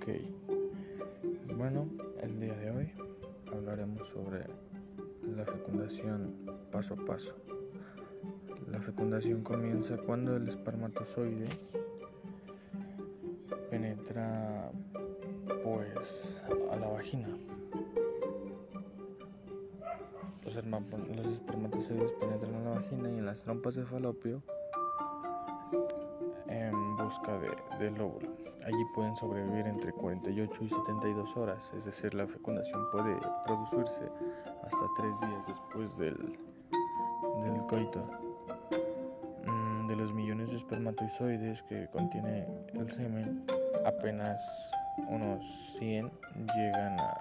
Ok, bueno, el día de hoy hablaremos sobre la fecundación paso a paso. La fecundación comienza cuando el espermatozoide penetra pues a la vagina. Los, espermatozoides penetran a la vagina y en las trompas de falopio de, del óvulo. Allí pueden sobrevivir entre 48 y 72 horas, es decir, la fecundación puede producirse hasta 3 días después del, del coito. Mm, de los millones de espermatozoides que contiene el semen, apenas unos 100 llegan a,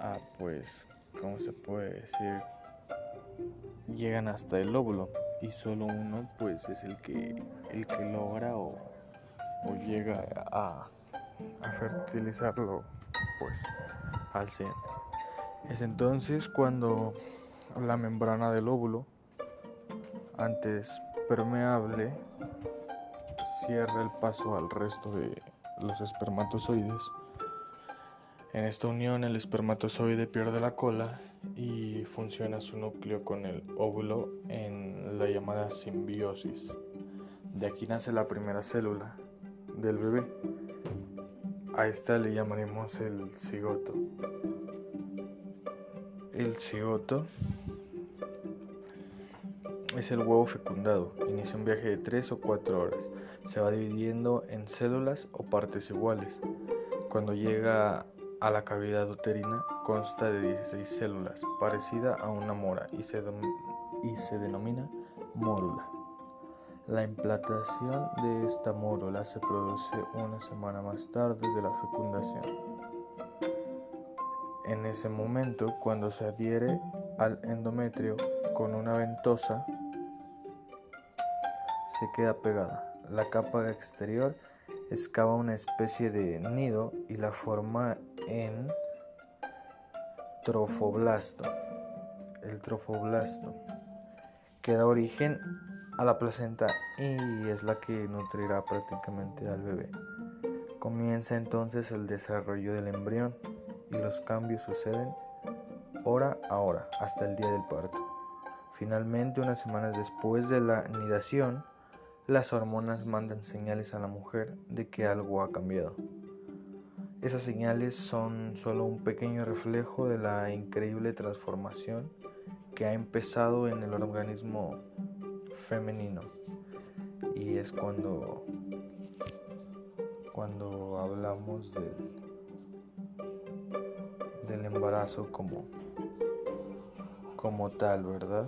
a pues, ¿cómo se puede decir? Llegan hasta el óvulo y solo uno pues es el que el que logra o, llega a, a, fertilizarlo pues al 100 es entonces cuando la membrana del óvulo antes permeable cierra el paso al resto de los espermatozoides. En esta unión el espermatozoide pierde la cola y funciona su núcleo con el óvulo en la llamada simbiosis. De aquí nace la primera célula del bebé. A esta le llamaremos el cigoto. El cigoto es el huevo fecundado. Inicia un viaje de 3 o 4 horas. Se va dividiendo en células o partes iguales. Cuando llega a la cavidad uterina consta de 16 células, parecida a una mora y se, y se denomina mórula. La implantación de esta mórula se produce una semana más tarde de la fecundación. En ese momento, cuando se adhiere al endometrio con una ventosa, se queda pegada. La capa exterior excava una especie de nido y la forma en trofoblasto. El trofoblasto que da origen a la placenta y es la que nutrirá prácticamente al bebé. Comienza entonces el desarrollo del embrión y los cambios suceden hora a hora hasta el día del parto. Finalmente, unas semanas después de la nidación, las hormonas mandan señales a la mujer de que algo ha cambiado. Esas señales son solo un pequeño reflejo de la increíble transformación que ha empezado en el organismo femenino. Y es cuando cuando hablamos del, del embarazo como como tal, ¿verdad?